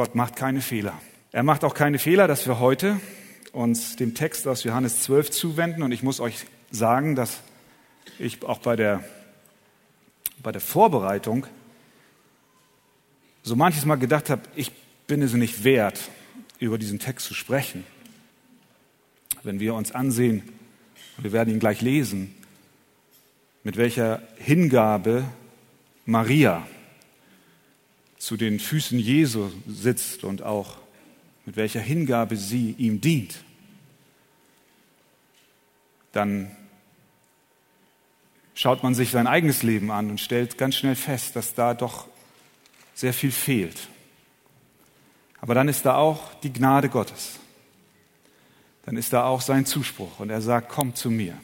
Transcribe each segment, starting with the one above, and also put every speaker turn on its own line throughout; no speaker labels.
Gott macht keine Fehler. Er macht auch keine Fehler, dass wir heute uns dem Text aus Johannes 12 zuwenden. Und ich muss euch sagen, dass ich auch bei der, bei der Vorbereitung so manches Mal gedacht habe, ich bin es nicht wert, über diesen Text zu sprechen. Wenn wir uns ansehen, wir werden ihn gleich lesen, mit welcher Hingabe Maria zu den Füßen Jesu sitzt und auch mit welcher Hingabe sie ihm dient, dann schaut man sich sein eigenes Leben an und stellt ganz schnell fest, dass da doch sehr viel fehlt. Aber dann ist da auch die Gnade Gottes. Dann ist da auch sein Zuspruch und er sagt, komm zu mir.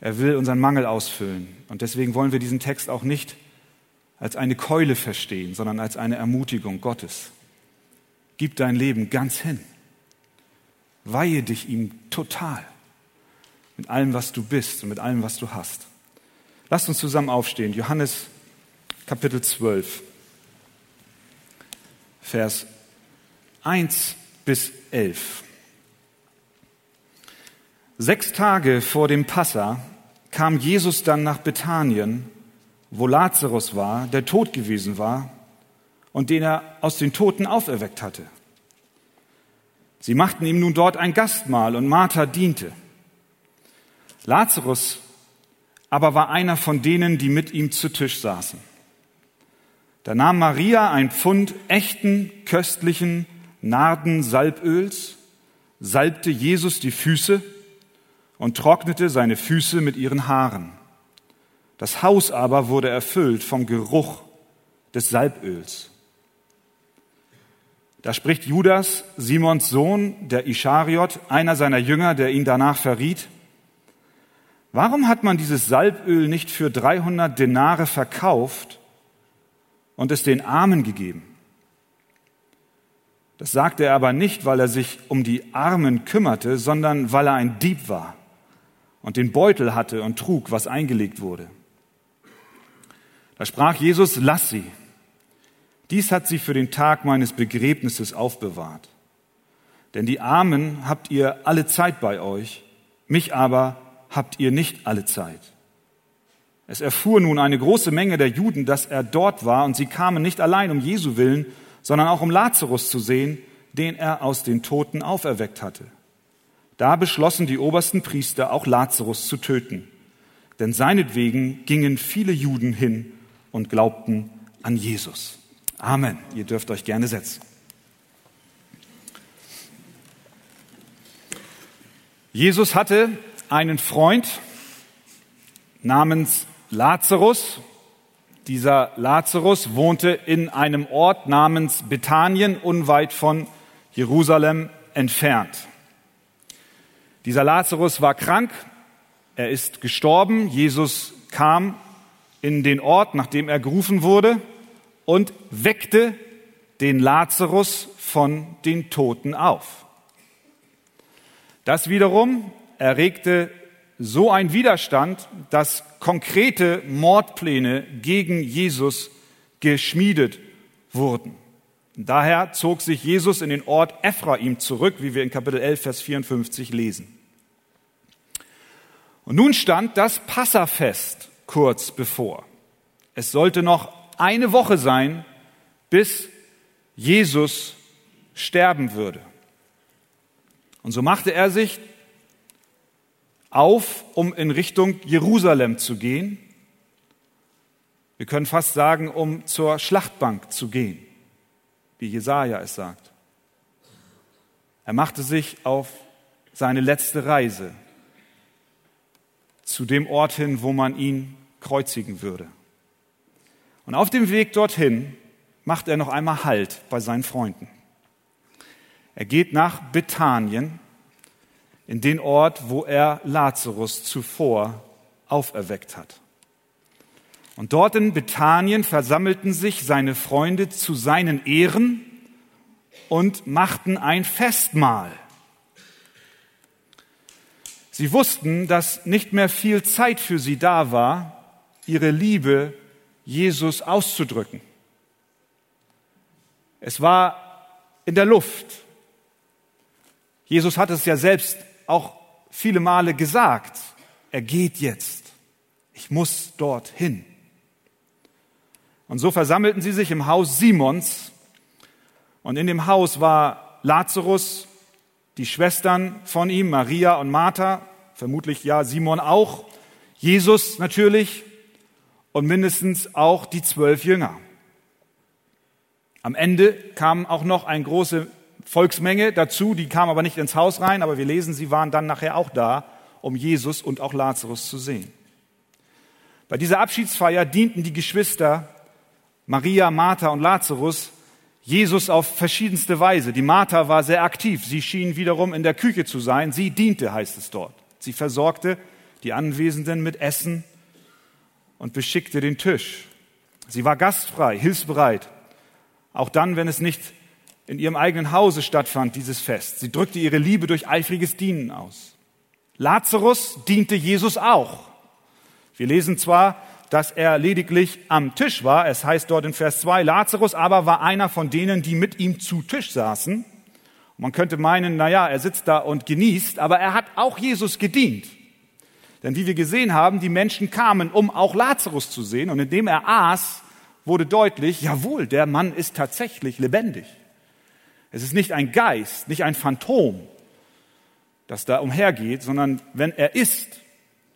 Er will unseren Mangel ausfüllen. Und deswegen wollen wir diesen Text auch nicht als eine Keule verstehen, sondern als eine Ermutigung Gottes. Gib dein Leben ganz hin. Weihe dich ihm total. Mit allem, was du bist und mit allem, was du hast. Lasst uns zusammen aufstehen. Johannes Kapitel 12, Vers 1 bis 11. Sechs Tage vor dem Passa kam Jesus dann nach Bethanien, wo Lazarus war, der tot gewesen war und den er aus den Toten auferweckt hatte. Sie machten ihm nun dort ein Gastmahl und Martha diente. Lazarus aber war einer von denen, die mit ihm zu Tisch saßen. Da nahm Maria ein Pfund echten, köstlichen Nardensalböls, salbte Jesus die Füße und trocknete seine Füße mit ihren Haaren. Das Haus aber wurde erfüllt vom Geruch des Salböls. Da spricht Judas, Simons Sohn, der Ischariot, einer seiner Jünger, der ihn danach verriet, warum hat man dieses Salböl nicht für 300 Denare verkauft und es den Armen gegeben? Das sagte er aber nicht, weil er sich um die Armen kümmerte, sondern weil er ein Dieb war und den Beutel hatte und trug, was eingelegt wurde. Da sprach Jesus, lass sie. Dies hat sie für den Tag meines Begräbnisses aufbewahrt. Denn die Armen habt ihr alle Zeit bei euch, mich aber habt ihr nicht alle Zeit. Es erfuhr nun eine große Menge der Juden, dass er dort war, und sie kamen nicht allein um Jesu willen, sondern auch um Lazarus zu sehen, den er aus den Toten auferweckt hatte. Da beschlossen die obersten Priester auch Lazarus zu töten, denn seinetwegen gingen viele Juden hin und glaubten an Jesus. Amen. Ihr dürft euch gerne setzen. Jesus hatte einen Freund namens Lazarus. Dieser Lazarus wohnte in einem Ort namens Bethanien, unweit von Jerusalem entfernt. Dieser Lazarus war krank, er ist gestorben, Jesus kam in den Ort, nachdem er gerufen wurde, und weckte den Lazarus von den Toten auf. Das wiederum erregte so ein Widerstand, dass konkrete Mordpläne gegen Jesus geschmiedet wurden. Daher zog sich Jesus in den Ort Ephraim zurück, wie wir in Kapitel 11, Vers 54 lesen. Und nun stand das Passafest kurz bevor. Es sollte noch eine Woche sein, bis Jesus sterben würde. Und so machte er sich auf, um in Richtung Jerusalem zu gehen. Wir können fast sagen, um zur Schlachtbank zu gehen, wie Jesaja es sagt. Er machte sich auf seine letzte Reise zu dem Ort hin, wo man ihn kreuzigen würde. Und auf dem Weg dorthin macht er noch einmal Halt bei seinen Freunden. Er geht nach Bethanien, in den Ort, wo er Lazarus zuvor auferweckt hat. Und dort in Bethanien versammelten sich seine Freunde zu seinen Ehren und machten ein Festmahl. Sie wussten, dass nicht mehr viel Zeit für sie da war, ihre Liebe Jesus auszudrücken. Es war in der Luft. Jesus hat es ja selbst auch viele Male gesagt. Er geht jetzt. Ich muss dorthin. Und so versammelten sie sich im Haus Simons. Und in dem Haus war Lazarus, die Schwestern von ihm, Maria und Martha, vermutlich ja Simon auch, Jesus natürlich und mindestens auch die zwölf Jünger. Am Ende kam auch noch eine große Volksmenge dazu, die kam aber nicht ins Haus rein, aber wir lesen, sie waren dann nachher auch da, um Jesus und auch Lazarus zu sehen. Bei dieser Abschiedsfeier dienten die Geschwister Maria, Martha und Lazarus Jesus auf verschiedenste Weise. Die Martha war sehr aktiv. Sie schien wiederum in der Küche zu sein. Sie diente, heißt es dort. Sie versorgte die Anwesenden mit Essen und beschickte den Tisch. Sie war gastfrei, hilfsbereit. Auch dann, wenn es nicht in ihrem eigenen Hause stattfand, dieses Fest. Sie drückte ihre Liebe durch eifriges Dienen aus. Lazarus diente Jesus auch. Wir lesen zwar, dass er lediglich am Tisch war. Es heißt dort in Vers 2, Lazarus aber war einer von denen, die mit ihm zu Tisch saßen. Man könnte meinen, na ja, er sitzt da und genießt, aber er hat auch Jesus gedient. Denn wie wir gesehen haben, die Menschen kamen, um auch Lazarus zu sehen. Und indem er aß, wurde deutlich, jawohl, der Mann ist tatsächlich lebendig. Es ist nicht ein Geist, nicht ein Phantom, das da umhergeht, sondern wenn er isst,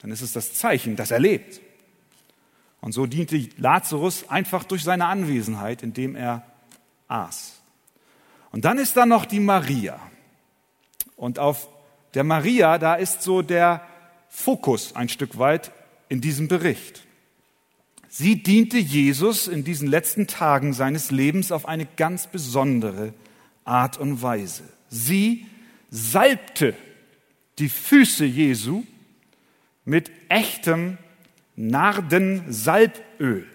dann ist es das Zeichen, dass er lebt. Und so diente Lazarus einfach durch seine Anwesenheit, indem er aß. Und dann ist da noch die Maria. Und auf der Maria, da ist so der Fokus ein Stück weit in diesem Bericht. Sie diente Jesus in diesen letzten Tagen seines Lebens auf eine ganz besondere Art und Weise. Sie salbte die Füße Jesu mit echtem Nardensalböl.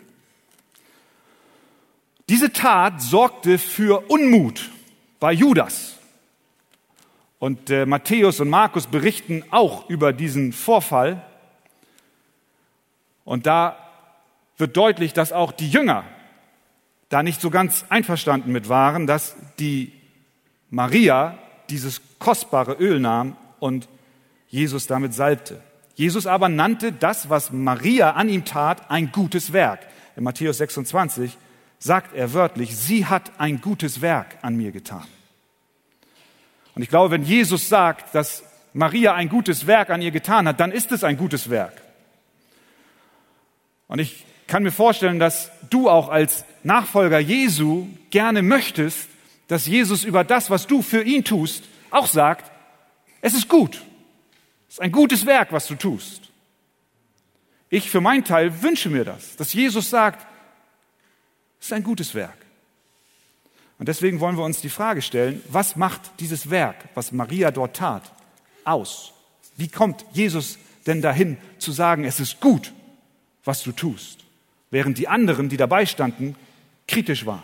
Diese Tat sorgte für Unmut bei Judas. Und äh, Matthäus und Markus berichten auch über diesen Vorfall. Und da wird deutlich, dass auch die Jünger da nicht so ganz einverstanden mit waren, dass die Maria dieses kostbare Öl nahm und Jesus damit salbte. Jesus aber nannte das, was Maria an ihm tat, ein gutes Werk. In Matthäus 26 sagt er wörtlich, sie hat ein gutes Werk an mir getan. Und ich glaube, wenn Jesus sagt, dass Maria ein gutes Werk an ihr getan hat, dann ist es ein gutes Werk. Und ich kann mir vorstellen, dass du auch als Nachfolger Jesu gerne möchtest, dass Jesus über das, was du für ihn tust, auch sagt, es ist gut. Es ist ein gutes Werk, was du tust. Ich für meinen Teil wünsche mir das, dass Jesus sagt, es ist ein gutes Werk. Und deswegen wollen wir uns die Frage stellen, was macht dieses Werk, was Maria dort tat, aus? Wie kommt Jesus denn dahin zu sagen, es ist gut, was du tust, während die anderen, die dabei standen, kritisch waren?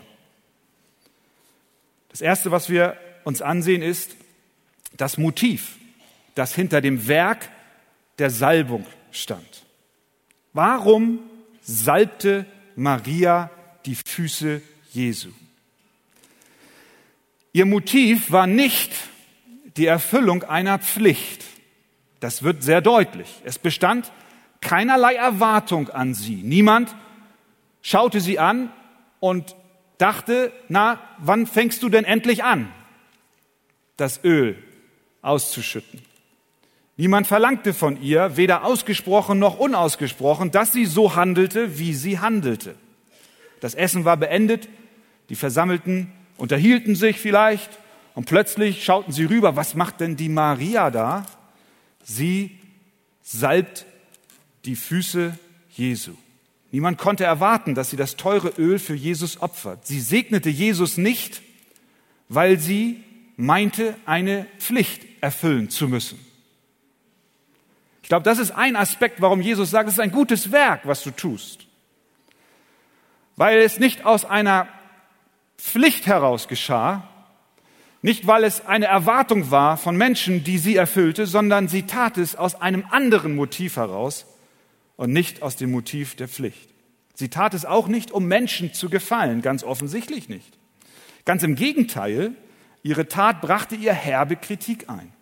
Das Erste, was wir uns ansehen, ist das Motiv, das hinter dem Werk der Salbung stand. Warum salbte Maria die Füße Jesu? Ihr Motiv war nicht die Erfüllung einer Pflicht. Das wird sehr deutlich. Es bestand keinerlei Erwartung an sie. Niemand schaute sie an und dachte, na, wann fängst du denn endlich an, das Öl auszuschütten? Niemand verlangte von ihr, weder ausgesprochen noch unausgesprochen, dass sie so handelte, wie sie handelte. Das Essen war beendet, die Versammelten unterhielten sich vielleicht und plötzlich schauten sie rüber, was macht denn die Maria da? Sie salbt die Füße Jesu. Niemand konnte erwarten, dass sie das teure Öl für Jesus opfert. Sie segnete Jesus nicht, weil sie meinte, eine Pflicht erfüllen zu müssen. Ich glaube, das ist ein Aspekt, warum Jesus sagt, es ist ein gutes Werk, was du tust. Weil es nicht aus einer Pflicht heraus geschah, nicht weil es eine Erwartung war von Menschen, die sie erfüllte, sondern sie tat es aus einem anderen Motiv heraus und nicht aus dem Motiv der Pflicht. Sie tat es auch nicht, um Menschen zu gefallen, ganz offensichtlich nicht. Ganz im Gegenteil, ihre Tat brachte ihr herbe Kritik ein.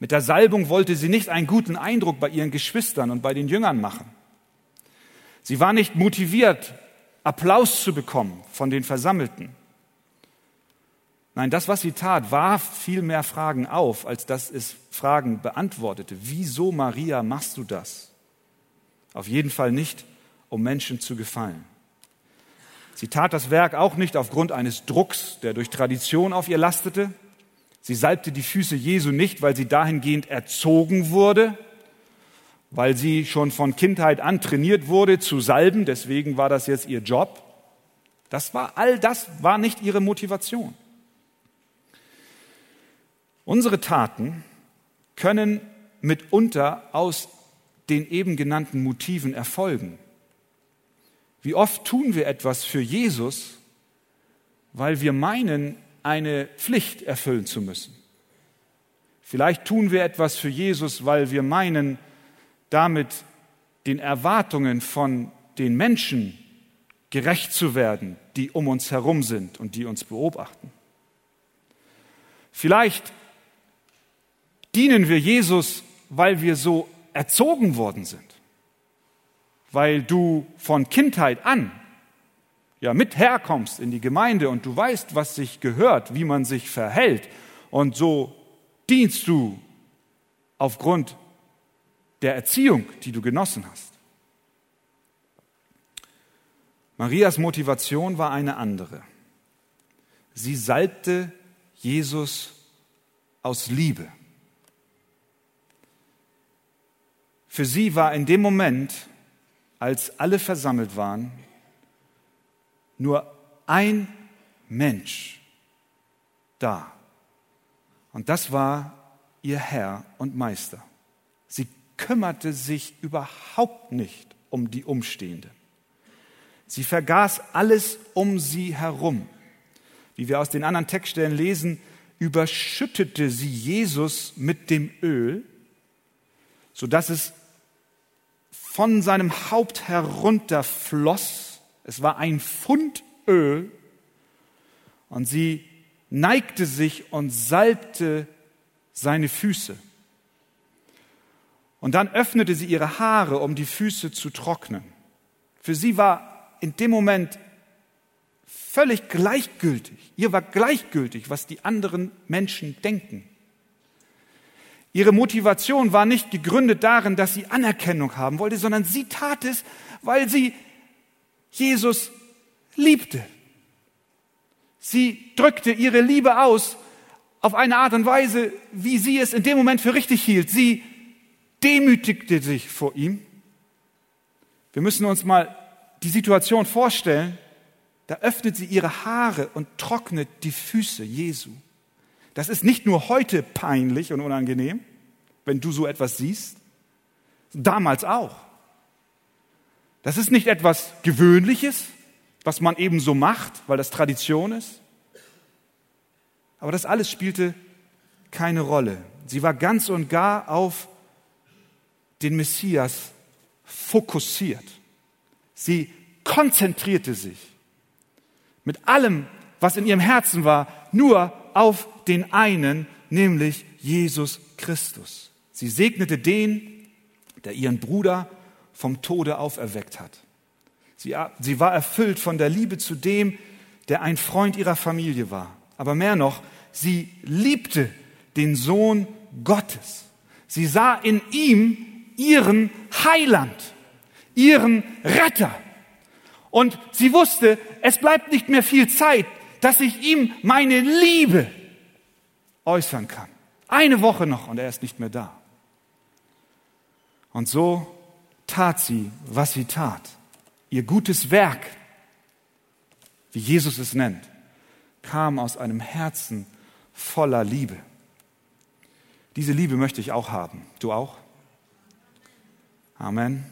Mit der Salbung wollte sie nicht einen guten Eindruck bei ihren Geschwistern und bei den Jüngern machen. Sie war nicht motiviert, Applaus zu bekommen von den Versammelten. Nein, das, was sie tat, warf viel mehr Fragen auf, als dass es Fragen beantwortete. Wieso, Maria, machst du das? Auf jeden Fall nicht, um Menschen zu gefallen. Sie tat das Werk auch nicht aufgrund eines Drucks, der durch Tradition auf ihr lastete. Sie salbte die Füße Jesu nicht, weil sie dahingehend erzogen wurde, weil sie schon von Kindheit an trainiert wurde zu salben, deswegen war das jetzt ihr Job. Das war all das war nicht ihre Motivation. Unsere Taten können mitunter aus den eben genannten Motiven erfolgen. Wie oft tun wir etwas für Jesus, weil wir meinen, eine Pflicht erfüllen zu müssen. Vielleicht tun wir etwas für Jesus, weil wir meinen, damit den Erwartungen von den Menschen gerecht zu werden, die um uns herum sind und die uns beobachten. Vielleicht dienen wir Jesus, weil wir so erzogen worden sind weil du von Kindheit an ja mit herkommst in die Gemeinde und du weißt, was sich gehört, wie man sich verhält. Und so dienst du aufgrund der Erziehung, die du genossen hast. Marias Motivation war eine andere. Sie salbte Jesus aus Liebe. Für sie war in dem Moment als alle versammelt waren, nur ein Mensch da. Und das war ihr Herr und Meister. Kümmerte sich überhaupt nicht um die Umstehenden. Sie vergaß alles um sie herum. Wie wir aus den anderen Textstellen lesen, überschüttete sie Jesus mit dem Öl, sodass es von seinem Haupt herunterfloss. Es war ein Pfund Öl. Und sie neigte sich und salbte seine Füße. Und dann öffnete sie ihre Haare, um die Füße zu trocknen. Für sie war in dem Moment völlig gleichgültig. Ihr war gleichgültig, was die anderen Menschen denken. Ihre Motivation war nicht gegründet darin, dass sie Anerkennung haben wollte, sondern sie tat es, weil sie Jesus liebte. Sie drückte ihre Liebe aus auf eine Art und Weise, wie sie es in dem Moment für richtig hielt. Sie demütigte sich vor ihm. Wir müssen uns mal die Situation vorstellen. Da öffnet sie ihre Haare und trocknet die Füße Jesu. Das ist nicht nur heute peinlich und unangenehm, wenn du so etwas siehst, damals auch. Das ist nicht etwas Gewöhnliches, was man eben so macht, weil das Tradition ist. Aber das alles spielte keine Rolle. Sie war ganz und gar auf den Messias fokussiert. Sie konzentrierte sich mit allem, was in ihrem Herzen war, nur auf den einen, nämlich Jesus Christus. Sie segnete den, der ihren Bruder vom Tode auferweckt hat. Sie, sie war erfüllt von der Liebe zu dem, der ein Freund ihrer Familie war. Aber mehr noch, sie liebte den Sohn Gottes. Sie sah in ihm ihren Heiland, ihren Retter. Und sie wusste, es bleibt nicht mehr viel Zeit, dass ich ihm meine Liebe äußern kann. Eine Woche noch und er ist nicht mehr da. Und so tat sie, was sie tat. Ihr gutes Werk, wie Jesus es nennt, kam aus einem Herzen voller Liebe. Diese Liebe möchte ich auch haben. Du auch? Amen.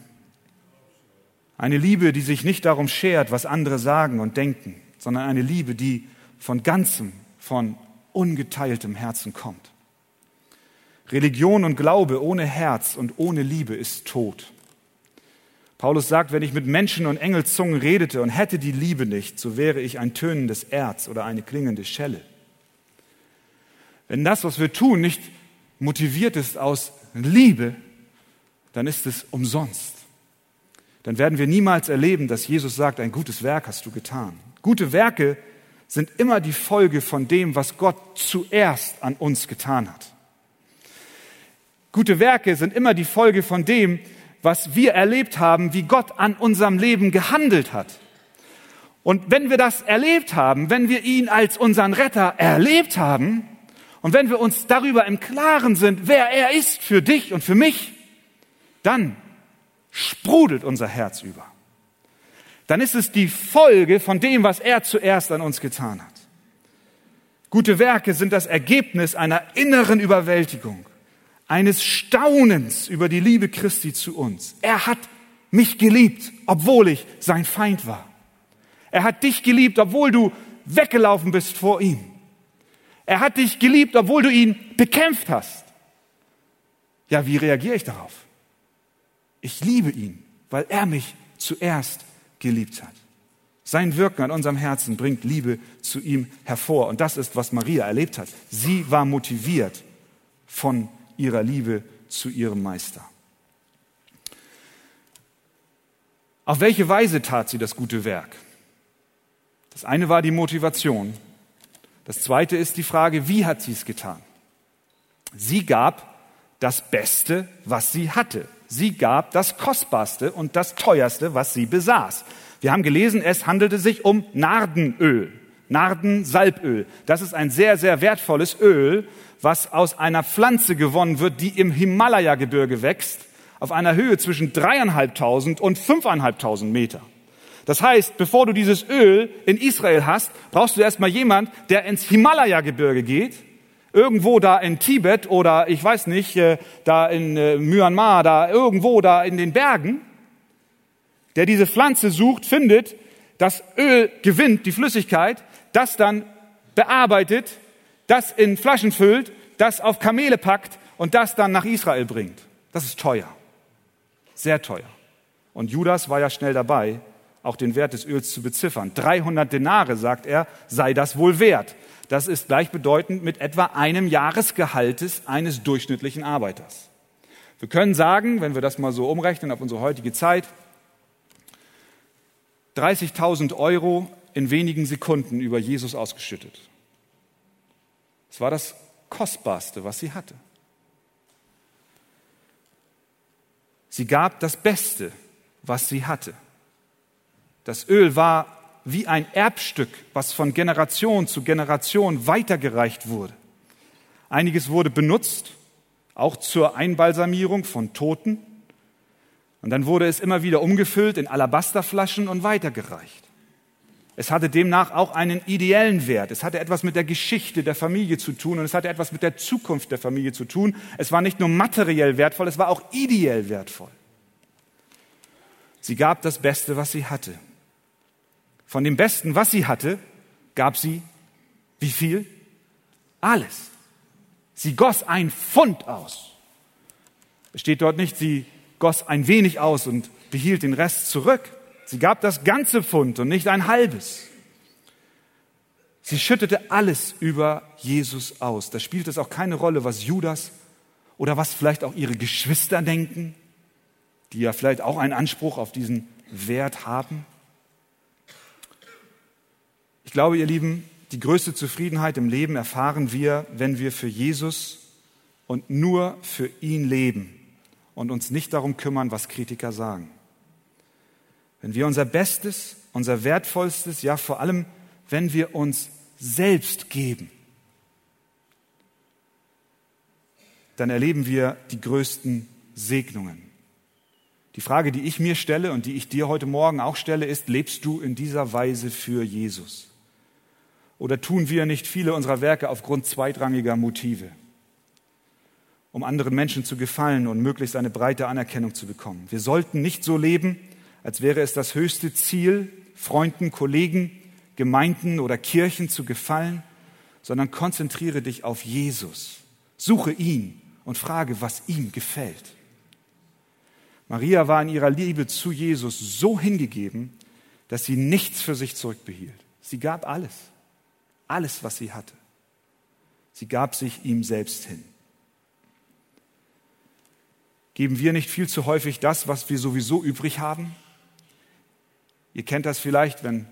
Eine Liebe, die sich nicht darum schert, was andere sagen und denken, sondern eine Liebe, die von ganzem, von ungeteiltem Herzen kommt. Religion und Glaube ohne Herz und ohne Liebe ist tot. Paulus sagt, wenn ich mit Menschen und Engelszungen redete und hätte die Liebe nicht, so wäre ich ein tönendes Erz oder eine klingende Schelle. Wenn das, was wir tun, nicht motiviert ist aus Liebe, dann ist es umsonst. Dann werden wir niemals erleben, dass Jesus sagt, ein gutes Werk hast du getan. Gute Werke sind immer die Folge von dem, was Gott zuerst an uns getan hat. Gute Werke sind immer die Folge von dem, was wir erlebt haben, wie Gott an unserem Leben gehandelt hat. Und wenn wir das erlebt haben, wenn wir ihn als unseren Retter erlebt haben und wenn wir uns darüber im Klaren sind, wer er ist für dich und für mich, dann sprudelt unser Herz über. Dann ist es die Folge von dem, was er zuerst an uns getan hat. Gute Werke sind das Ergebnis einer inneren Überwältigung eines Staunens über die Liebe Christi zu uns. Er hat mich geliebt, obwohl ich sein Feind war. Er hat dich geliebt, obwohl du weggelaufen bist vor ihm. Er hat dich geliebt, obwohl du ihn bekämpft hast. Ja, wie reagiere ich darauf? Ich liebe ihn, weil er mich zuerst geliebt hat. Sein Wirken an unserem Herzen bringt Liebe zu ihm hervor. Und das ist, was Maria erlebt hat. Sie war motiviert von ihrer Liebe zu ihrem Meister. Auf welche Weise tat sie das gute Werk? Das eine war die Motivation. Das zweite ist die Frage, wie hat sie es getan? Sie gab das Beste, was sie hatte. Sie gab das Kostbarste und das Teuerste, was sie besaß. Wir haben gelesen, es handelte sich um Nardenöl, Nardensalböl. Das ist ein sehr, sehr wertvolles Öl, was aus einer Pflanze gewonnen wird, die im Himalaya-Gebirge wächst, auf einer Höhe zwischen dreieinhalbtausend und fünfeinhalbtausend Meter. Das heißt, bevor du dieses Öl in Israel hast, brauchst du erstmal jemand, der ins Himalaya-Gebirge geht, irgendwo da in Tibet oder ich weiß nicht, äh, da in äh, Myanmar, da irgendwo da in den Bergen, der diese Pflanze sucht, findet, das Öl gewinnt, die Flüssigkeit, das dann bearbeitet, das in Flaschen füllt, das auf Kamele packt und das dann nach Israel bringt. Das ist teuer. Sehr teuer. Und Judas war ja schnell dabei, auch den Wert des Öls zu beziffern. 300 Denare, sagt er, sei das wohl wert. Das ist gleichbedeutend mit etwa einem Jahresgehaltes eines durchschnittlichen Arbeiters. Wir können sagen, wenn wir das mal so umrechnen auf unsere heutige Zeit, 30.000 Euro in wenigen Sekunden über Jesus ausgeschüttet. Es war das Kostbarste, was sie hatte. Sie gab das Beste, was sie hatte. Das Öl war wie ein Erbstück, was von Generation zu Generation weitergereicht wurde. Einiges wurde benutzt, auch zur Einbalsamierung von Toten. Und dann wurde es immer wieder umgefüllt in Alabasterflaschen und weitergereicht. Es hatte demnach auch einen ideellen Wert. Es hatte etwas mit der Geschichte der Familie zu tun und es hatte etwas mit der Zukunft der Familie zu tun. Es war nicht nur materiell wertvoll, es war auch ideell wertvoll. Sie gab das Beste, was sie hatte. Von dem Besten, was sie hatte, gab sie wie viel? Alles. Sie goss ein Pfund aus. Es steht dort nicht, sie goss ein wenig aus und behielt den Rest zurück. Sie gab das ganze Pfund und nicht ein halbes. Sie schüttete alles über Jesus aus. Da spielt es auch keine Rolle, was Judas oder was vielleicht auch ihre Geschwister denken, die ja vielleicht auch einen Anspruch auf diesen Wert haben. Ich glaube, ihr Lieben, die größte Zufriedenheit im Leben erfahren wir, wenn wir für Jesus und nur für ihn leben und uns nicht darum kümmern, was Kritiker sagen. Wenn wir unser Bestes, unser Wertvollstes, ja vor allem, wenn wir uns selbst geben, dann erleben wir die größten Segnungen. Die Frage, die ich mir stelle und die ich dir heute Morgen auch stelle, ist, lebst du in dieser Weise für Jesus? Oder tun wir nicht viele unserer Werke aufgrund zweitrangiger Motive, um anderen Menschen zu gefallen und möglichst eine breite Anerkennung zu bekommen? Wir sollten nicht so leben, als wäre es das höchste Ziel, Freunden, Kollegen, Gemeinden oder Kirchen zu gefallen, sondern konzentriere dich auf Jesus. Suche ihn und frage, was ihm gefällt. Maria war in ihrer Liebe zu Jesus so hingegeben, dass sie nichts für sich zurückbehielt. Sie gab alles, alles, was sie hatte. Sie gab sich ihm selbst hin. Geben wir nicht viel zu häufig das, was wir sowieso übrig haben? Ihr kennt das vielleicht, wenn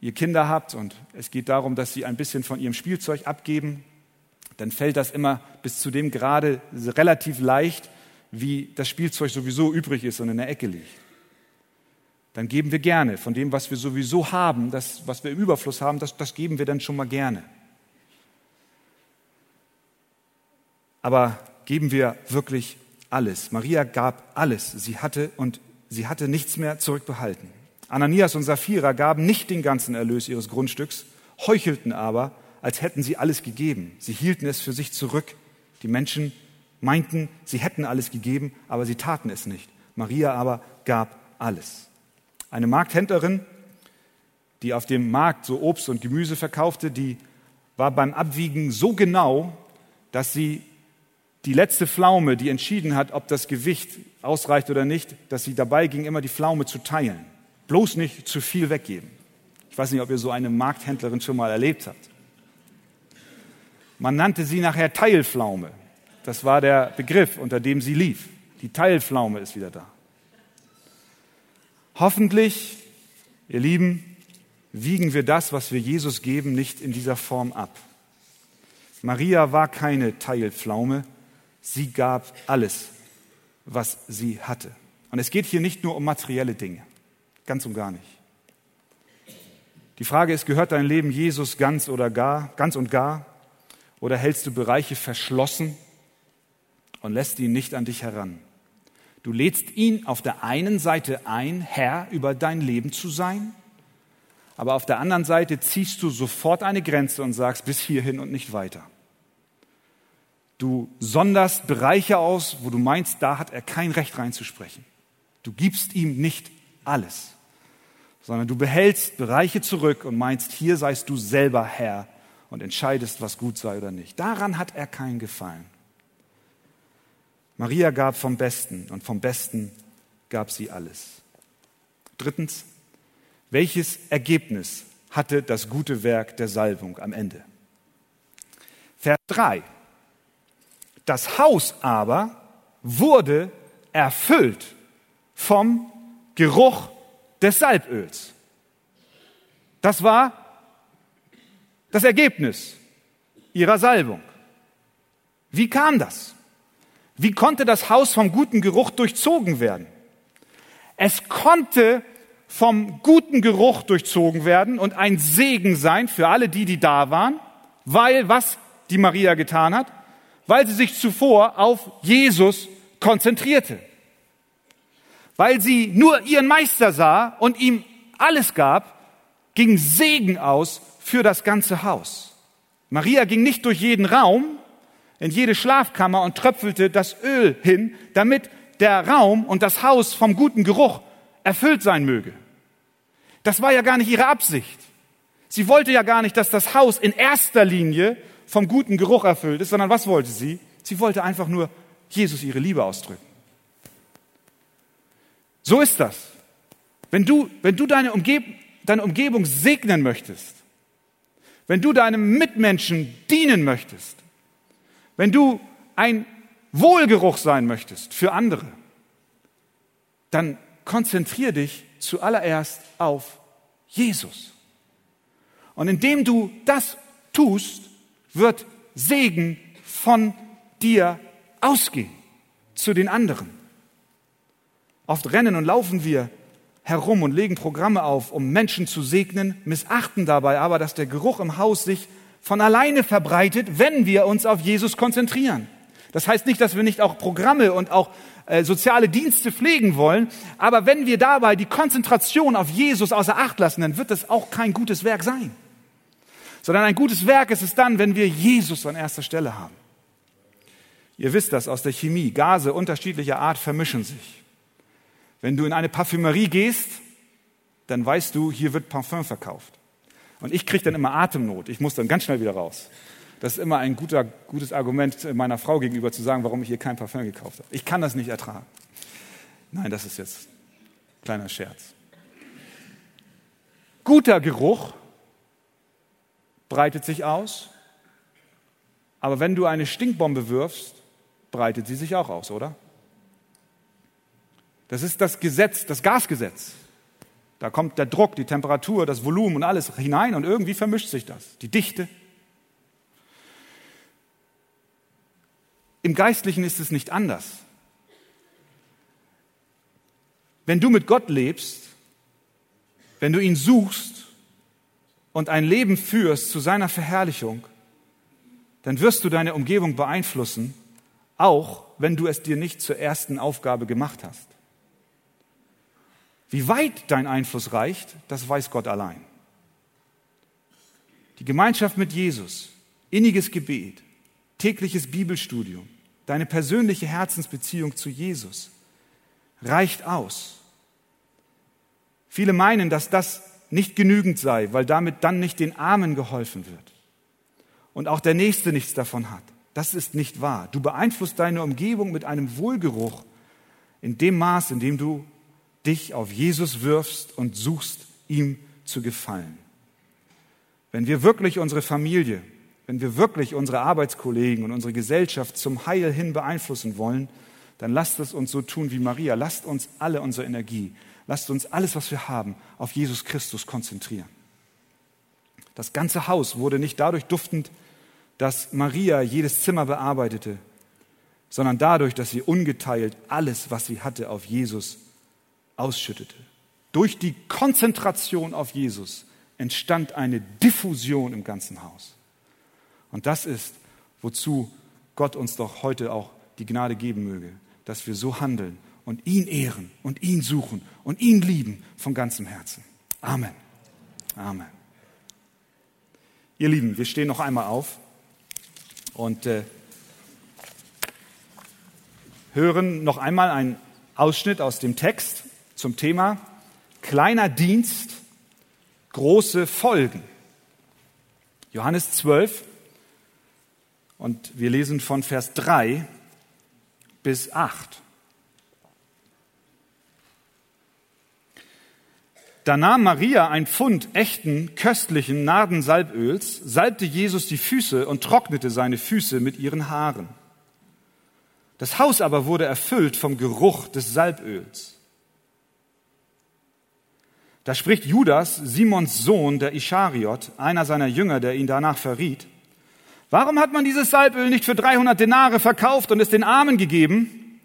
ihr Kinder habt und es geht darum, dass sie ein bisschen von ihrem Spielzeug abgeben, dann fällt das immer bis zu dem Grade relativ leicht, wie das Spielzeug sowieso übrig ist und in der Ecke liegt. Dann geben wir gerne von dem, was wir sowieso haben, das, was wir im Überfluss haben, das, das geben wir dann schon mal gerne. Aber geben wir wirklich alles? Maria gab alles. Sie hatte und sie hatte nichts mehr zurückbehalten. Ananias und Sapphira gaben nicht den ganzen Erlös ihres Grundstücks, heuchelten aber, als hätten sie alles gegeben. Sie hielten es für sich zurück. Die Menschen meinten, sie hätten alles gegeben, aber sie taten es nicht. Maria aber gab alles. Eine Markthändlerin, die auf dem Markt so Obst und Gemüse verkaufte, die war beim Abwiegen so genau, dass sie die letzte Pflaume, die entschieden hat, ob das Gewicht ausreicht oder nicht, dass sie dabei ging, immer die Pflaume zu teilen. Bloß nicht zu viel weggeben. Ich weiß nicht, ob ihr so eine Markthändlerin schon mal erlebt habt. Man nannte sie nachher Teilpflaume. Das war der Begriff, unter dem sie lief. Die Teilpflaume ist wieder da. Hoffentlich, ihr Lieben, wiegen wir das, was wir Jesus geben, nicht in dieser Form ab. Maria war keine Teilpflaume, sie gab alles, was sie hatte. Und es geht hier nicht nur um materielle Dinge, ganz und gar nicht. Die Frage ist, gehört dein Leben Jesus ganz oder gar, ganz und gar? Oder hältst du Bereiche verschlossen und lässt ihn nicht an dich heran? Du lädst ihn auf der einen Seite ein, Herr über dein Leben zu sein, aber auf der anderen Seite ziehst du sofort eine Grenze und sagst bis hierhin und nicht weiter. Du sonderst Bereiche aus, wo du meinst, da hat er kein Recht reinzusprechen. Du gibst ihm nicht alles, sondern du behältst Bereiche zurück und meinst, hier seist du selber Herr und entscheidest, was gut sei oder nicht. Daran hat er keinen Gefallen. Maria gab vom Besten und vom Besten gab sie alles. Drittens, welches Ergebnis hatte das gute Werk der Salbung am Ende? Vers 3. Das Haus aber wurde erfüllt vom Geruch des Salböls. Das war das Ergebnis ihrer Salbung. Wie kam das? Wie konnte das Haus vom guten Geruch durchzogen werden? Es konnte vom guten Geruch durchzogen werden und ein Segen sein für alle die, die da waren, weil was die Maria getan hat, weil sie sich zuvor auf Jesus konzentrierte, weil sie nur ihren Meister sah und ihm alles gab, ging Segen aus für das ganze Haus. Maria ging nicht durch jeden Raum, in jede Schlafkammer und tröpfelte das Öl hin, damit der Raum und das Haus vom guten Geruch erfüllt sein möge. Das war ja gar nicht ihre Absicht. Sie wollte ja gar nicht, dass das Haus in erster Linie vom guten Geruch erfüllt ist, sondern was wollte sie? Sie wollte einfach nur Jesus ihre Liebe ausdrücken. So ist das. Wenn du, wenn du deine, Umgeb deine Umgebung segnen möchtest, wenn du deinem Mitmenschen dienen möchtest, wenn du ein Wohlgeruch sein möchtest für andere, dann konzentrier dich zuallererst auf Jesus. Und indem du das tust, wird Segen von dir ausgehen zu den anderen. Oft rennen und laufen wir herum und legen Programme auf, um Menschen zu segnen, missachten dabei aber, dass der Geruch im Haus sich von alleine verbreitet, wenn wir uns auf Jesus konzentrieren. Das heißt nicht, dass wir nicht auch Programme und auch äh, soziale Dienste pflegen wollen, aber wenn wir dabei die Konzentration auf Jesus außer Acht lassen, dann wird das auch kein gutes Werk sein. Sondern ein gutes Werk ist es dann, wenn wir Jesus an erster Stelle haben. Ihr wisst das aus der Chemie. Gase unterschiedlicher Art vermischen sich. Wenn du in eine Parfümerie gehst, dann weißt du, hier wird Parfum verkauft. Und ich kriege dann immer Atemnot. Ich muss dann ganz schnell wieder raus. Das ist immer ein guter, gutes Argument meiner Frau gegenüber zu sagen, warum ich hier kein Parfum gekauft habe. Ich kann das nicht ertragen. Nein, das ist jetzt ein kleiner Scherz. Guter Geruch breitet sich aus, aber wenn du eine Stinkbombe wirfst, breitet sie sich auch aus, oder? Das ist das Gesetz, das Gasgesetz. Da kommt der Druck, die Temperatur, das Volumen und alles hinein und irgendwie vermischt sich das. Die Dichte. Im Geistlichen ist es nicht anders. Wenn du mit Gott lebst, wenn du ihn suchst und ein Leben führst zu seiner Verherrlichung, dann wirst du deine Umgebung beeinflussen, auch wenn du es dir nicht zur ersten Aufgabe gemacht hast. Wie weit dein Einfluss reicht, das weiß Gott allein. Die Gemeinschaft mit Jesus, inniges Gebet, tägliches Bibelstudium, deine persönliche Herzensbeziehung zu Jesus reicht aus. Viele meinen, dass das nicht genügend sei, weil damit dann nicht den Armen geholfen wird und auch der Nächste nichts davon hat. Das ist nicht wahr. Du beeinflusst deine Umgebung mit einem Wohlgeruch in dem Maß, in dem du dich auf Jesus wirfst und suchst, ihm zu gefallen. Wenn wir wirklich unsere Familie, wenn wir wirklich unsere Arbeitskollegen und unsere Gesellschaft zum Heil hin beeinflussen wollen, dann lasst es uns so tun wie Maria. Lasst uns alle unsere Energie, lasst uns alles, was wir haben, auf Jesus Christus konzentrieren. Das ganze Haus wurde nicht dadurch duftend, dass Maria jedes Zimmer bearbeitete, sondern dadurch, dass sie ungeteilt alles, was sie hatte, auf Jesus ausschüttete. Durch die Konzentration auf Jesus entstand eine Diffusion im ganzen Haus. Und das ist, wozu Gott uns doch heute auch die Gnade geben möge, dass wir so handeln und ihn ehren und ihn suchen und ihn lieben von ganzem Herzen. Amen. Amen. Ihr Lieben, wir stehen noch einmal auf und äh, hören noch einmal einen Ausschnitt aus dem Text zum Thema kleiner Dienst, große Folgen. Johannes 12 und wir lesen von Vers 3 bis 8. Da nahm Maria ein Pfund echten, köstlichen Nardensalböls, salbte Jesus die Füße und trocknete seine Füße mit ihren Haaren. Das Haus aber wurde erfüllt vom Geruch des Salböls. Da spricht Judas, Simons Sohn, der Ischariot, einer seiner Jünger, der ihn danach verriet. Warum hat man dieses Salböl nicht für 300 Denare verkauft und es den Armen gegeben?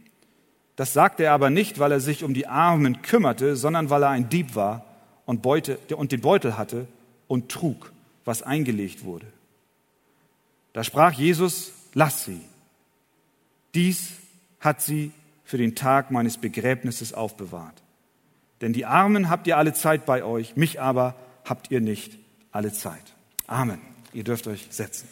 Das sagte er aber nicht, weil er sich um die Armen kümmerte, sondern weil er ein Dieb war und, Beute, und den Beutel hatte und trug, was eingelegt wurde. Da sprach Jesus, lass sie. Dies hat sie für den Tag meines Begräbnisses aufbewahrt. Denn die Armen habt ihr alle Zeit bei euch, mich aber habt ihr nicht alle Zeit. Amen. Ihr dürft euch setzen.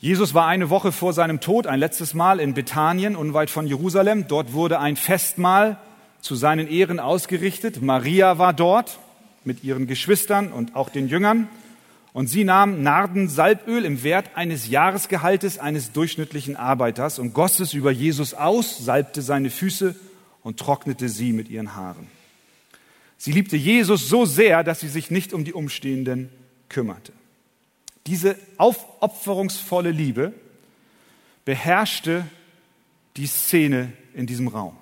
Jesus war eine Woche vor seinem Tod ein letztes Mal in Bethanien, unweit von Jerusalem. Dort wurde ein Festmahl zu seinen Ehren ausgerichtet. Maria war dort mit ihren Geschwistern und auch den Jüngern. Und sie nahm Nardensalböl im Wert eines Jahresgehaltes eines durchschnittlichen Arbeiters und goss es über Jesus aus, salbte seine Füße und trocknete sie mit ihren Haaren. Sie liebte Jesus so sehr, dass sie sich nicht um die Umstehenden kümmerte. Diese aufopferungsvolle Liebe beherrschte die Szene in diesem Raum.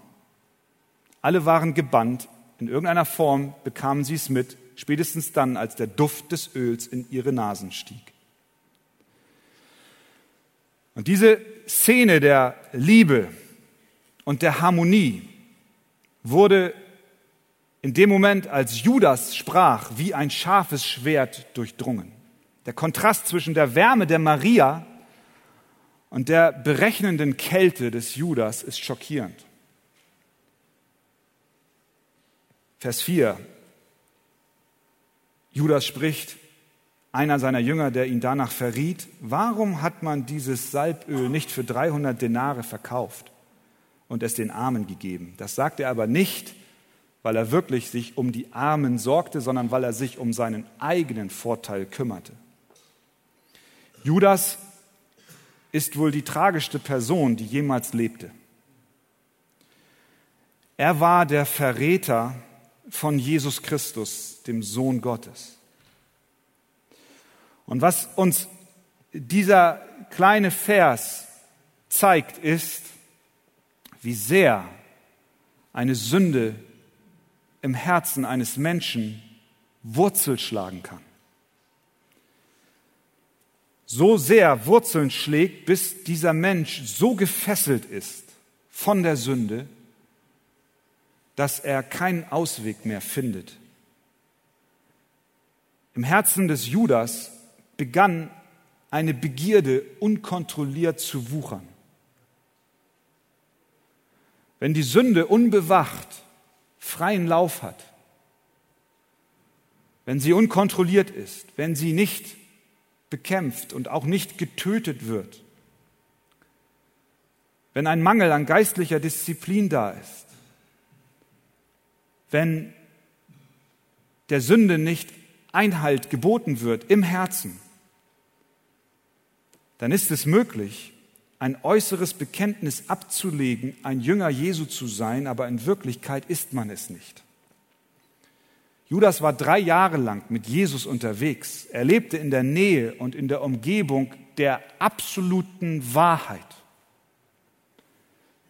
Alle waren gebannt, in irgendeiner Form bekamen sie es mit, spätestens dann, als der Duft des Öls in ihre Nasen stieg. Und diese Szene der Liebe und der Harmonie wurde in dem Moment, als Judas sprach, wie ein scharfes Schwert durchdrungen. Der Kontrast zwischen der Wärme der Maria und der berechnenden Kälte des Judas ist schockierend. Vers 4. Judas spricht, einer seiner Jünger, der ihn danach verriet, warum hat man dieses Salböl nicht für 300 Denare verkauft und es den Armen gegeben? Das sagt er aber nicht, weil er wirklich sich um die Armen sorgte, sondern weil er sich um seinen eigenen Vorteil kümmerte. Judas ist wohl die tragischste Person, die jemals lebte. Er war der Verräter von Jesus Christus, dem Sohn Gottes. Und was uns dieser kleine Vers zeigt, ist, wie sehr eine Sünde im Herzen eines Menschen Wurzel schlagen kann. So sehr Wurzeln schlägt, bis dieser Mensch so gefesselt ist von der Sünde, dass er keinen Ausweg mehr findet. Im Herzen des Judas begann eine Begierde unkontrolliert zu wuchern. Wenn die Sünde unbewacht freien Lauf hat, wenn sie unkontrolliert ist, wenn sie nicht bekämpft und auch nicht getötet wird, wenn ein Mangel an geistlicher Disziplin da ist, wenn der Sünde nicht Einhalt geboten wird im Herzen, dann ist es möglich, ein äußeres Bekenntnis abzulegen, ein Jünger Jesu zu sein, aber in Wirklichkeit ist man es nicht. Judas war drei Jahre lang mit Jesus unterwegs. Er lebte in der Nähe und in der Umgebung der absoluten Wahrheit.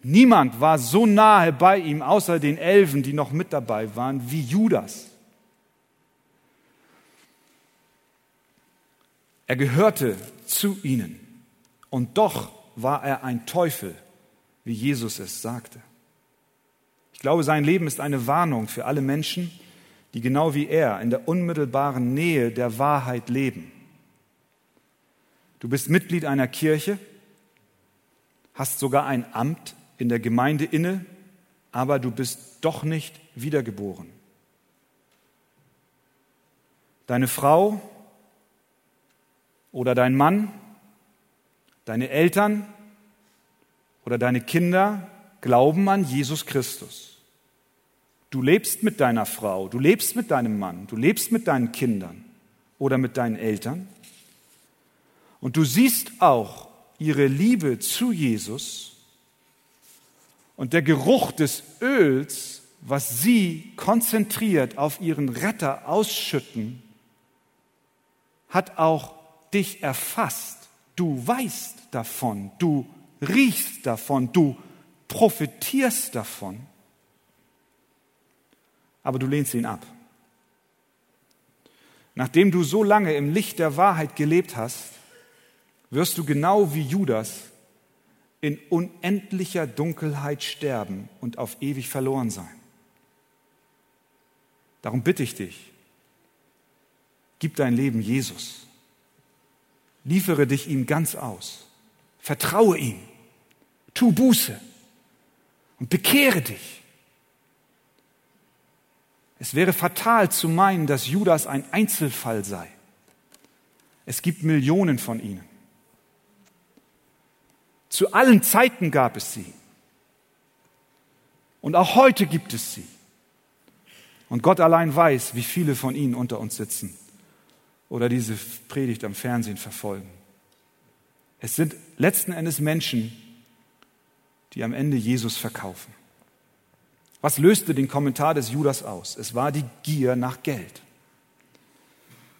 Niemand war so nahe bei ihm, außer den Elfen, die noch mit dabei waren, wie Judas. Er gehörte zu ihnen. Und doch war er ein Teufel, wie Jesus es sagte. Ich glaube, sein Leben ist eine Warnung für alle Menschen, die genau wie er in der unmittelbaren Nähe der Wahrheit leben. Du bist Mitglied einer Kirche, hast sogar ein Amt in der Gemeinde inne, aber du bist doch nicht wiedergeboren. Deine Frau oder dein Mann Deine Eltern oder deine Kinder glauben an Jesus Christus. Du lebst mit deiner Frau, du lebst mit deinem Mann, du lebst mit deinen Kindern oder mit deinen Eltern. Und du siehst auch ihre Liebe zu Jesus und der Geruch des Öls, was sie konzentriert auf ihren Retter ausschütten, hat auch dich erfasst. Du weißt davon, du riechst davon, du profitierst davon, aber du lehnst ihn ab. Nachdem du so lange im Licht der Wahrheit gelebt hast, wirst du genau wie Judas in unendlicher Dunkelheit sterben und auf ewig verloren sein. Darum bitte ich dich, gib dein Leben Jesus. Liefere dich ihm ganz aus. Vertraue ihm. Tu Buße und bekehre dich. Es wäre fatal zu meinen, dass Judas ein Einzelfall sei. Es gibt Millionen von ihnen. Zu allen Zeiten gab es sie. Und auch heute gibt es sie. Und Gott allein weiß, wie viele von ihnen unter uns sitzen oder diese Predigt am Fernsehen verfolgen. Es sind letzten Endes Menschen, die am Ende Jesus verkaufen. Was löste den Kommentar des Judas aus? Es war die Gier nach Geld.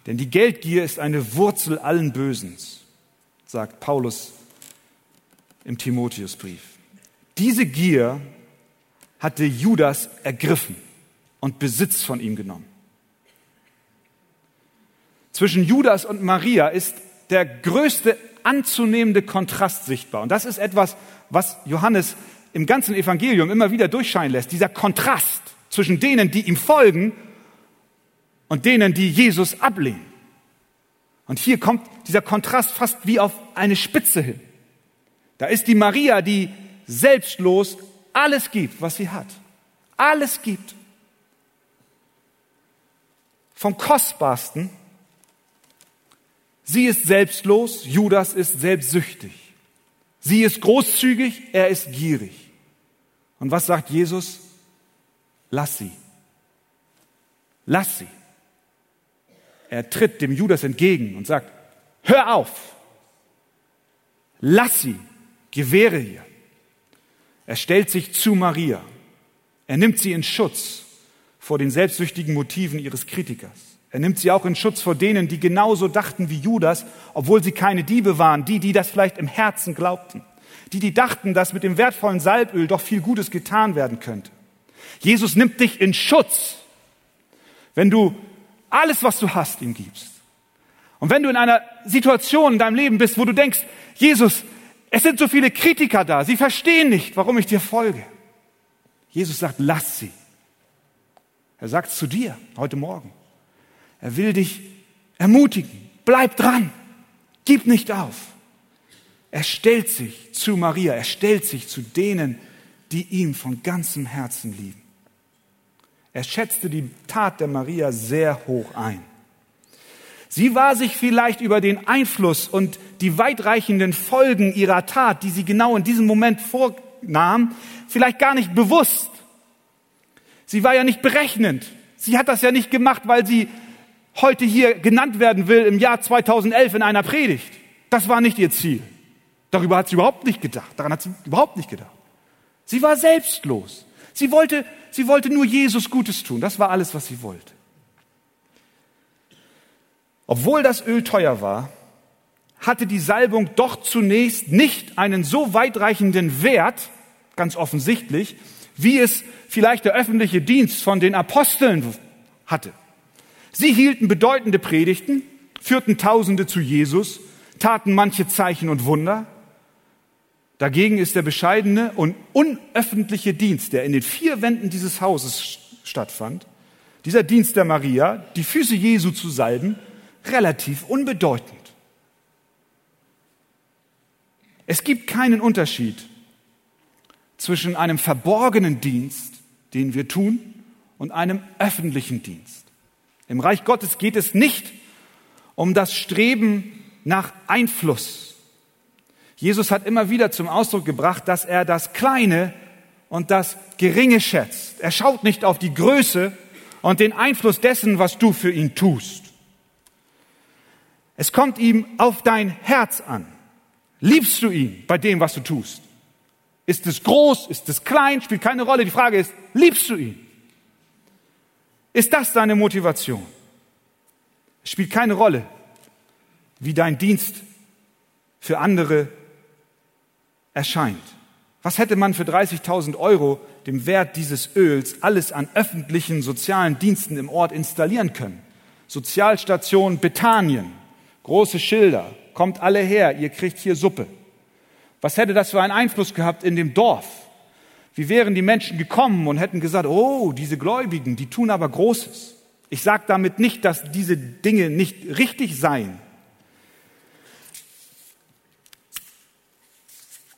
Denn die Geldgier ist eine Wurzel allen Bösens, sagt Paulus im Timotheusbrief. Diese Gier hatte Judas ergriffen und Besitz von ihm genommen. Zwischen Judas und Maria ist der größte anzunehmende Kontrast sichtbar. Und das ist etwas, was Johannes im ganzen Evangelium immer wieder durchscheinen lässt. Dieser Kontrast zwischen denen, die ihm folgen und denen, die Jesus ablehnen. Und hier kommt dieser Kontrast fast wie auf eine Spitze hin. Da ist die Maria, die selbstlos alles gibt, was sie hat. Alles gibt. Vom Kostbarsten Sie ist selbstlos, Judas ist selbstsüchtig. Sie ist großzügig, er ist gierig. Und was sagt Jesus? Lass sie. Lass sie. Er tritt dem Judas entgegen und sagt, hör auf. lass sie, gewähre ihr. Er stellt sich zu Maria. Er nimmt sie in Schutz vor den selbstsüchtigen Motiven ihres Kritikers. Er nimmt sie auch in Schutz vor denen, die genauso dachten wie Judas, obwohl sie keine Diebe waren, die, die das vielleicht im Herzen glaubten, die, die dachten, dass mit dem wertvollen Salböl doch viel Gutes getan werden könnte. Jesus nimmt dich in Schutz, wenn du alles, was du hast, ihm gibst. Und wenn du in einer Situation in deinem Leben bist, wo du denkst, Jesus, es sind so viele Kritiker da, sie verstehen nicht, warum ich dir folge. Jesus sagt, lass sie. Er sagt es zu dir heute Morgen. Er will dich ermutigen. Bleib dran. Gib nicht auf. Er stellt sich zu Maria. Er stellt sich zu denen, die ihm von ganzem Herzen lieben. Er schätzte die Tat der Maria sehr hoch ein. Sie war sich vielleicht über den Einfluss und die weitreichenden Folgen ihrer Tat, die sie genau in diesem Moment vornahm, vielleicht gar nicht bewusst. Sie war ja nicht berechnend. Sie hat das ja nicht gemacht, weil sie heute hier genannt werden will im Jahr 2011 in einer Predigt. Das war nicht ihr Ziel. Darüber hat sie überhaupt nicht gedacht. Daran hat sie überhaupt nicht gedacht. Sie war selbstlos. Sie wollte, sie wollte nur Jesus Gutes tun. Das war alles, was sie wollte. Obwohl das Öl teuer war, hatte die Salbung doch zunächst nicht einen so weitreichenden Wert, ganz offensichtlich, wie es vielleicht der öffentliche Dienst von den Aposteln hatte. Sie hielten bedeutende Predigten, führten Tausende zu Jesus, taten manche Zeichen und Wunder. Dagegen ist der bescheidene und unöffentliche Dienst, der in den vier Wänden dieses Hauses stattfand, dieser Dienst der Maria, die Füße Jesu zu salben, relativ unbedeutend. Es gibt keinen Unterschied zwischen einem verborgenen Dienst, den wir tun, und einem öffentlichen Dienst. Im Reich Gottes geht es nicht um das Streben nach Einfluss. Jesus hat immer wieder zum Ausdruck gebracht, dass er das Kleine und das Geringe schätzt. Er schaut nicht auf die Größe und den Einfluss dessen, was du für ihn tust. Es kommt ihm auf dein Herz an. Liebst du ihn bei dem, was du tust? Ist es groß? Ist es klein? Spielt keine Rolle. Die Frage ist, liebst du ihn? Ist das deine Motivation? Es spielt keine Rolle, wie dein Dienst für andere erscheint. Was hätte man für 30.000 Euro dem Wert dieses Öls alles an öffentlichen sozialen Diensten im Ort installieren können? Sozialstation Bethanien, große Schilder, kommt alle her, ihr kriegt hier Suppe. Was hätte das für einen Einfluss gehabt in dem Dorf? Wie wären die Menschen gekommen und hätten gesagt, oh, diese Gläubigen, die tun aber Großes. Ich sage damit nicht, dass diese Dinge nicht richtig seien.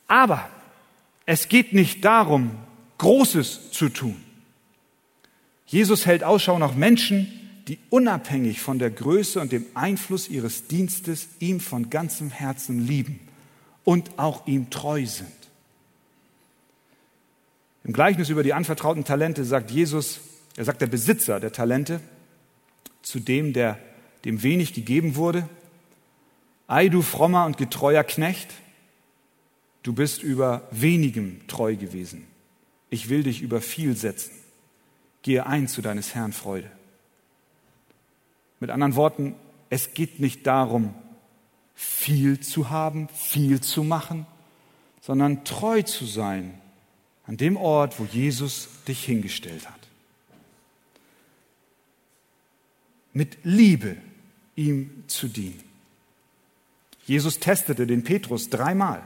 Aber es geht nicht darum, Großes zu tun. Jesus hält Ausschau nach Menschen, die unabhängig von der Größe und dem Einfluss ihres Dienstes ihm von ganzem Herzen lieben und auch ihm treu sind. Im Gleichnis über die anvertrauten Talente sagt Jesus, er sagt der Besitzer der Talente zu dem, der dem wenig gegeben wurde, Ei du frommer und getreuer Knecht, du bist über wenigem treu gewesen. Ich will dich über viel setzen. Gehe ein zu deines Herrn Freude. Mit anderen Worten, es geht nicht darum, viel zu haben, viel zu machen, sondern treu zu sein an dem Ort, wo Jesus dich hingestellt hat. Mit Liebe ihm zu dienen. Jesus testete den Petrus dreimal.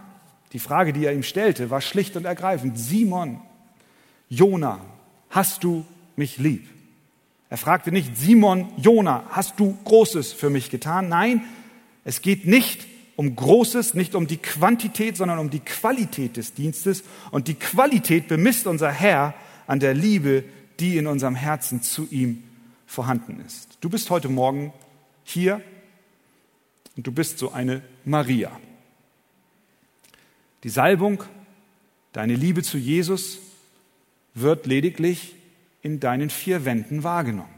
Die Frage, die er ihm stellte, war schlicht und ergreifend, Simon, Jona, hast du mich lieb? Er fragte nicht, Simon, Jona, hast du Großes für mich getan? Nein, es geht nicht um Großes, nicht um die Quantität, sondern um die Qualität des Dienstes. Und die Qualität bemisst unser Herr an der Liebe, die in unserem Herzen zu ihm vorhanden ist. Du bist heute Morgen hier und du bist so eine Maria. Die Salbung, deine Liebe zu Jesus wird lediglich in deinen vier Wänden wahrgenommen.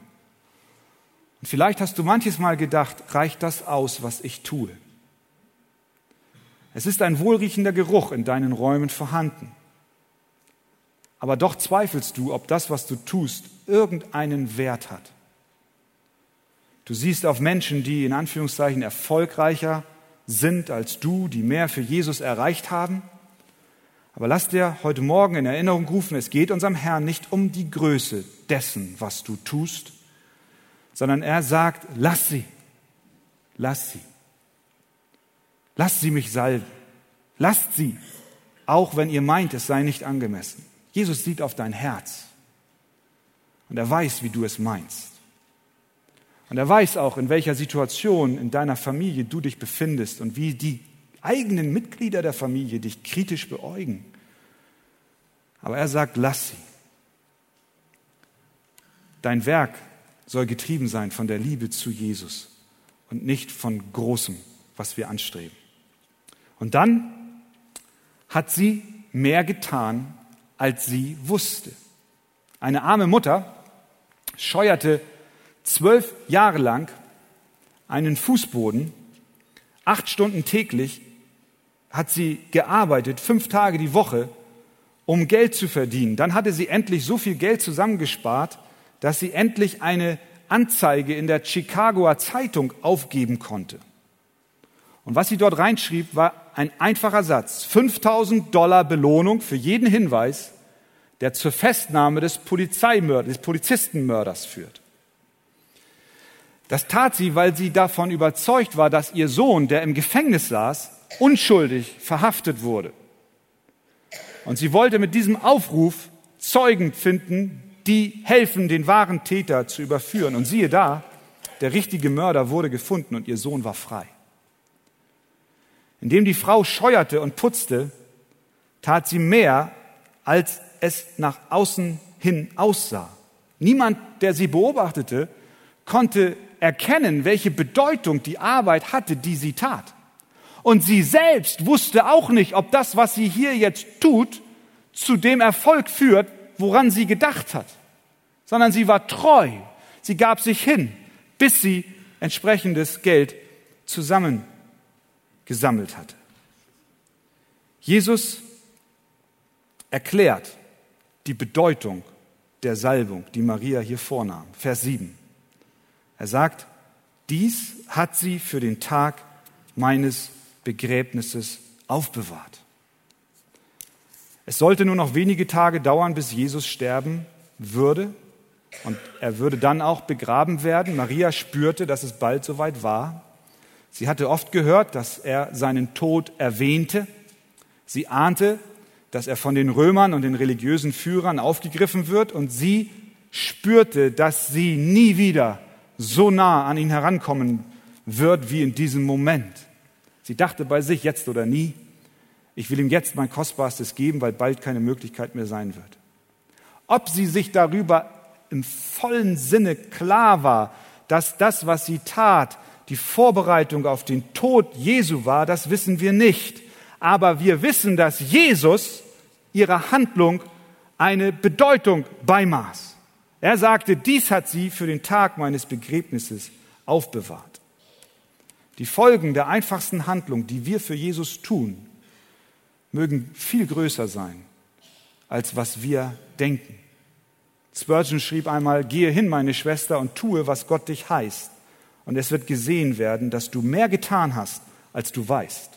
Und vielleicht hast du manches Mal gedacht, reicht das aus, was ich tue? Es ist ein wohlriechender Geruch in deinen Räumen vorhanden. Aber doch zweifelst du, ob das, was du tust, irgendeinen Wert hat. Du siehst auf Menschen, die in Anführungszeichen erfolgreicher sind als du, die mehr für Jesus erreicht haben. Aber lass dir heute Morgen in Erinnerung rufen, es geht unserem Herrn nicht um die Größe dessen, was du tust, sondern er sagt, lass sie, lass sie. Lass sie mich salben. Lasst sie, auch wenn ihr meint, es sei nicht angemessen. Jesus sieht auf dein Herz und er weiß, wie du es meinst. Und er weiß auch, in welcher Situation in deiner Familie du dich befindest und wie die eigenen Mitglieder der Familie dich kritisch beäugen. Aber er sagt, lass sie. Dein Werk soll getrieben sein von der Liebe zu Jesus und nicht von Großem, was wir anstreben. Und dann hat sie mehr getan, als sie wusste. Eine arme Mutter scheuerte zwölf Jahre lang einen Fußboden, acht Stunden täglich hat sie gearbeitet, fünf Tage die Woche, um Geld zu verdienen. Dann hatte sie endlich so viel Geld zusammengespart, dass sie endlich eine Anzeige in der Chicagoer Zeitung aufgeben konnte. Und was sie dort reinschrieb, war ein einfacher Satz. 5000 Dollar Belohnung für jeden Hinweis, der zur Festnahme des des Polizistenmörders führt. Das tat sie, weil sie davon überzeugt war, dass ihr Sohn, der im Gefängnis saß, unschuldig verhaftet wurde. Und sie wollte mit diesem Aufruf Zeugen finden, die helfen, den wahren Täter zu überführen. Und siehe da, der richtige Mörder wurde gefunden und ihr Sohn war frei. Indem die Frau scheuerte und putzte, tat sie mehr, als es nach außen hin aussah. Niemand, der sie beobachtete, konnte erkennen, welche Bedeutung die Arbeit hatte, die sie tat. Und sie selbst wusste auch nicht, ob das, was sie hier jetzt tut, zu dem Erfolg führt, woran sie gedacht hat, sondern sie war treu. Sie gab sich hin, bis sie entsprechendes Geld zusammengesammelt hatte. Jesus erklärt die Bedeutung der Salbung, die Maria hier vornahm. Vers 7. Er sagt, dies hat sie für den Tag meines Begräbnisses aufbewahrt. Es sollte nur noch wenige Tage dauern, bis Jesus sterben würde und er würde dann auch begraben werden. Maria spürte, dass es bald soweit war. Sie hatte oft gehört, dass er seinen Tod erwähnte. Sie ahnte, dass er von den Römern und den religiösen Führern aufgegriffen wird und sie spürte, dass sie nie wieder so nah an ihn herankommen wird wie in diesem Moment. Sie dachte bei sich, jetzt oder nie, ich will ihm jetzt mein Kostbarstes geben, weil bald keine Möglichkeit mehr sein wird. Ob sie sich darüber im vollen Sinne klar war, dass das, was sie tat, die Vorbereitung auf den Tod Jesu war, das wissen wir nicht. Aber wir wissen, dass Jesus ihrer Handlung eine Bedeutung beimaß. Er sagte, dies hat sie für den Tag meines Begräbnisses aufbewahrt. Die Folgen der einfachsten Handlung, die wir für Jesus tun, mögen viel größer sein, als was wir denken. Spurgeon schrieb einmal, gehe hin, meine Schwester, und tue, was Gott dich heißt. Und es wird gesehen werden, dass du mehr getan hast, als du weißt.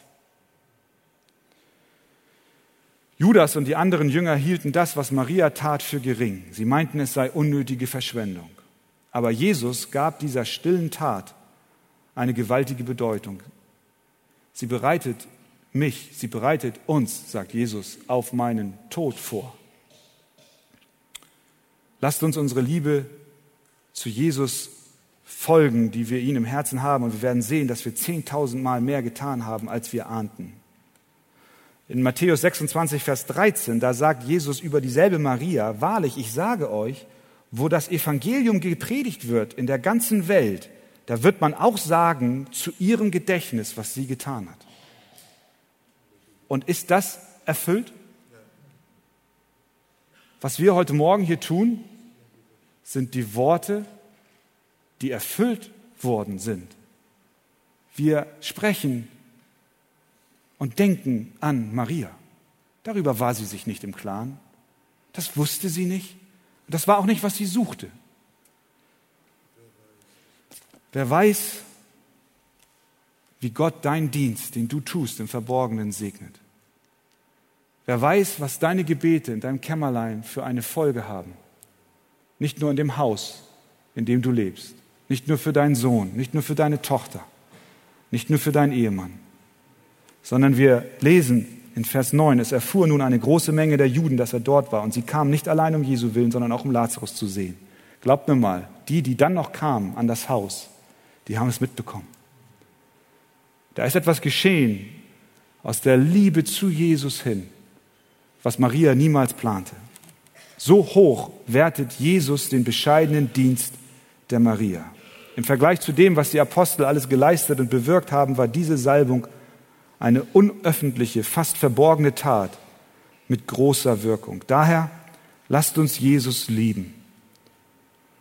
Judas und die anderen Jünger hielten das, was Maria tat, für gering. Sie meinten, es sei unnötige Verschwendung. Aber Jesus gab dieser stillen Tat eine gewaltige Bedeutung. Sie bereitet mich, sie bereitet uns, sagt Jesus, auf meinen Tod vor. Lasst uns unsere Liebe zu Jesus folgen, die wir ihn im Herzen haben, und wir werden sehen, dass wir zehntausendmal mehr getan haben, als wir ahnten. In Matthäus 26, Vers 13, da sagt Jesus über dieselbe Maria, wahrlich, ich sage euch, wo das Evangelium gepredigt wird in der ganzen Welt, da wird man auch sagen zu ihrem Gedächtnis, was sie getan hat. Und ist das erfüllt? Was wir heute Morgen hier tun, sind die Worte, die erfüllt worden sind. Wir sprechen und denken an Maria. Darüber war sie sich nicht im Klaren. Das wusste sie nicht. Das war auch nicht, was sie suchte. Wer weiß, wie Gott deinen Dienst, den du tust, im Verborgenen segnet. Wer weiß, was deine Gebete in deinem Kämmerlein für eine Folge haben. Nicht nur in dem Haus, in dem du lebst. Nicht nur für deinen Sohn, nicht nur für deine Tochter, nicht nur für deinen Ehemann, sondern wir lesen in Vers 9, es erfuhr nun eine große Menge der Juden, dass er dort war, und sie kamen nicht allein um Jesu willen, sondern auch um Lazarus zu sehen. Glaubt mir mal, die, die dann noch kamen an das Haus, die haben es mitbekommen. Da ist etwas geschehen aus der Liebe zu Jesus hin, was Maria niemals plante. So hoch wertet Jesus den bescheidenen Dienst der Maria. Im Vergleich zu dem, was die Apostel alles geleistet und bewirkt haben, war diese Salbung eine unöffentliche, fast verborgene Tat mit großer Wirkung. Daher lasst uns Jesus lieben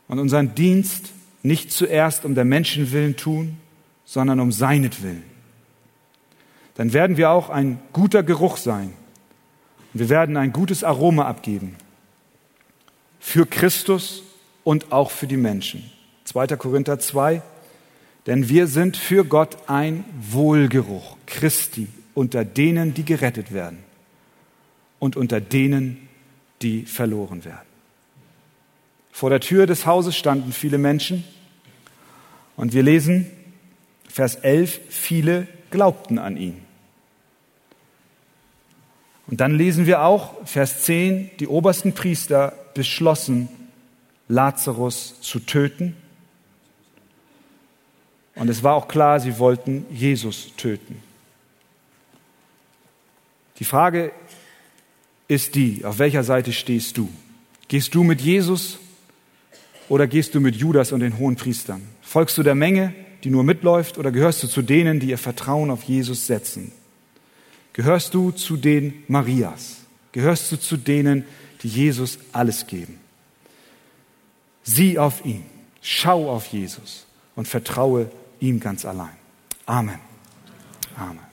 und unseren Dienst nicht zuerst um der Menschen willen tun, sondern um seinetwillen. Dann werden wir auch ein guter Geruch sein und wir werden ein gutes Aroma abgeben für Christus und auch für die Menschen. 2. Korinther 2, denn wir sind für Gott ein Wohlgeruch Christi unter denen, die gerettet werden und unter denen, die verloren werden. Vor der Tür des Hauses standen viele Menschen und wir lesen Vers 11, viele glaubten an ihn. Und dann lesen wir auch Vers 10, die obersten Priester beschlossen, Lazarus zu töten. Und es war auch klar, sie wollten Jesus töten. Die Frage ist die, auf welcher Seite stehst du? Gehst du mit Jesus oder gehst du mit Judas und den hohen Priestern? Folgst du der Menge, die nur mitläuft, oder gehörst du zu denen, die ihr Vertrauen auf Jesus setzen? Gehörst du zu den Marias? Gehörst du zu denen, die Jesus alles geben? Sieh auf ihn, schau auf Jesus und vertraue ihm ganz allein. Amen. Amen.